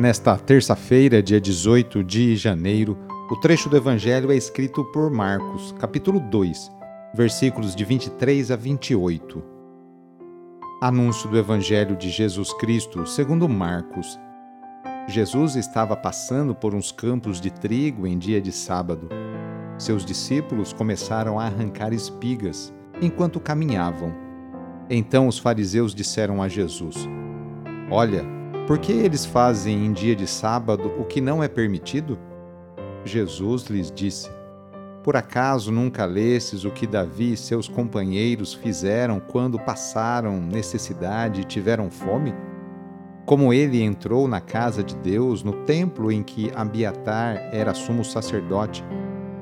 Nesta terça-feira, dia 18 de janeiro, o trecho do Evangelho é escrito por Marcos, capítulo 2, versículos de 23 a 28. Anúncio do Evangelho de Jesus Cristo segundo Marcos. Jesus estava passando por uns campos de trigo em dia de sábado. Seus discípulos começaram a arrancar espigas enquanto caminhavam. Então os fariseus disseram a Jesus: Olha, por que eles fazem em dia de sábado o que não é permitido? Jesus lhes disse: Por acaso nunca lestes o que Davi e seus companheiros fizeram quando passaram necessidade e tiveram fome? Como ele entrou na casa de Deus, no templo em que Abiatar era sumo sacerdote,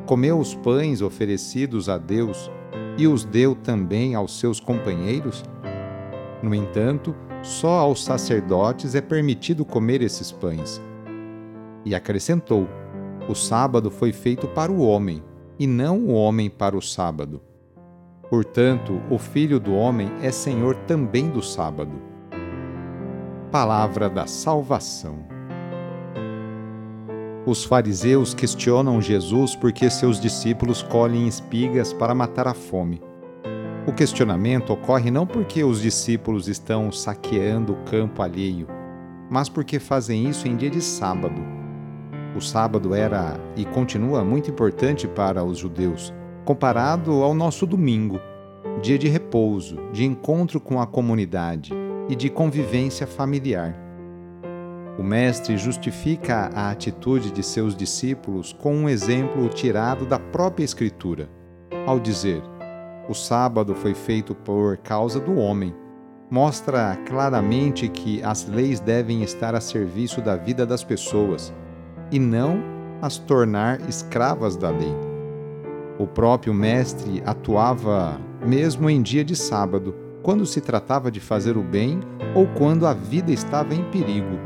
comeu os pães oferecidos a Deus e os deu também aos seus companheiros? No entanto, só aos sacerdotes é permitido comer esses pães. E acrescentou: O sábado foi feito para o homem, e não o homem para o sábado. Portanto, o Filho do Homem é Senhor também do sábado. Palavra da Salvação. Os fariseus questionam Jesus porque seus discípulos colhem espigas para matar a fome. O questionamento ocorre não porque os discípulos estão saqueando o campo alheio, mas porque fazem isso em dia de sábado. O sábado era e continua muito importante para os judeus, comparado ao nosso domingo, dia de repouso, de encontro com a comunidade e de convivência familiar. O Mestre justifica a atitude de seus discípulos com um exemplo tirado da própria Escritura, ao dizer: o sábado foi feito por causa do homem. Mostra claramente que as leis devem estar a serviço da vida das pessoas e não as tornar escravas da lei. O próprio Mestre atuava mesmo em dia de sábado, quando se tratava de fazer o bem ou quando a vida estava em perigo.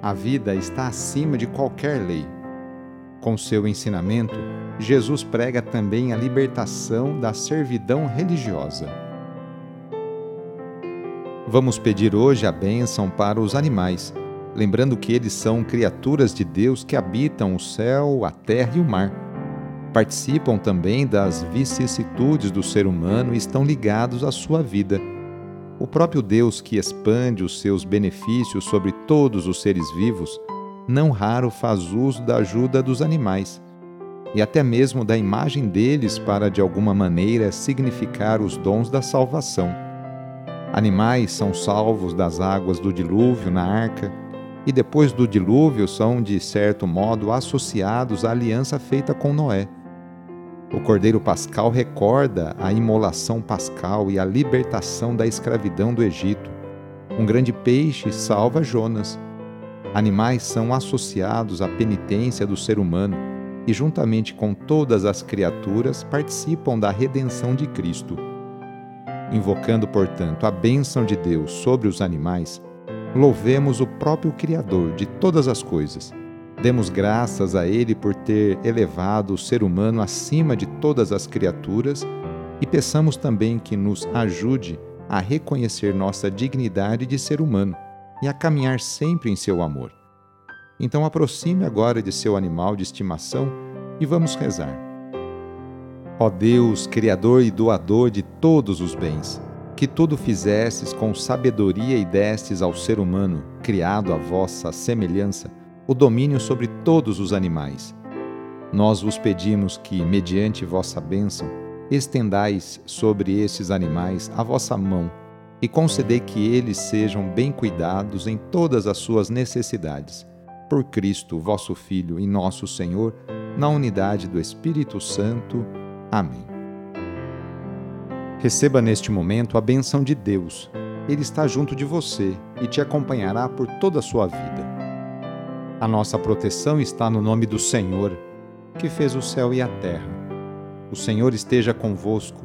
A vida está acima de qualquer lei. Com seu ensinamento, Jesus prega também a libertação da servidão religiosa. Vamos pedir hoje a bênção para os animais, lembrando que eles são criaturas de Deus que habitam o céu, a terra e o mar. Participam também das vicissitudes do ser humano e estão ligados à sua vida. O próprio Deus que expande os seus benefícios sobre todos os seres vivos, não raro faz uso da ajuda dos animais e até mesmo da imagem deles para de alguma maneira significar os dons da salvação. Animais são salvos das águas do dilúvio na arca e depois do dilúvio são de certo modo associados à aliança feita com Noé. O Cordeiro Pascal recorda a imolação pascal e a libertação da escravidão do Egito. Um grande peixe salva Jonas. Animais são associados à penitência do ser humano e, juntamente com todas as criaturas, participam da redenção de Cristo. Invocando, portanto, a bênção de Deus sobre os animais, louvemos o próprio Criador de todas as coisas. Demos graças a Ele por ter elevado o ser humano acima de todas as criaturas e peçamos também que nos ajude a reconhecer nossa dignidade de ser humano e a caminhar sempre em seu amor. Então aproxime agora de seu animal de estimação e vamos rezar. Ó Deus, Criador e doador de todos os bens, que tudo fizestes com sabedoria e destes ao ser humano, criado à vossa semelhança, o domínio sobre todos os animais. Nós vos pedimos que, mediante vossa bênção, estendais sobre estes animais a vossa mão e concedei que eles sejam bem cuidados em todas as suas necessidades. Por Cristo, vosso Filho e nosso Senhor, na unidade do Espírito Santo. Amém. Receba neste momento a benção de Deus. Ele está junto de você e te acompanhará por toda a sua vida. A nossa proteção está no nome do Senhor, que fez o céu e a terra. O Senhor esteja convosco,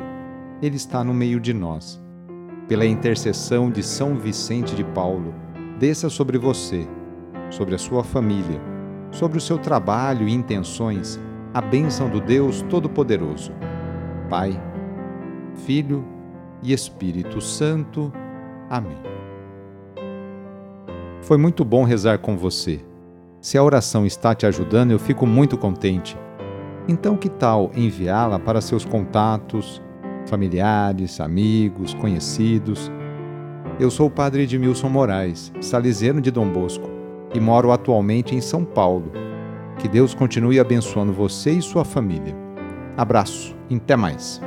Ele está no meio de nós. Pela intercessão de São Vicente de Paulo, desça sobre você, sobre a sua família, sobre o seu trabalho e intenções, a bênção do Deus Todo-Poderoso. Pai, Filho e Espírito Santo. Amém. Foi muito bom rezar com você. Se a oração está te ajudando, eu fico muito contente. Então, que tal enviá-la para seus contatos, familiares, amigos, conhecidos? Eu sou o padre Edmilson Moraes, salesiano de Dom Bosco, e moro atualmente em São Paulo. Que Deus continue abençoando você e sua família. Abraço até mais.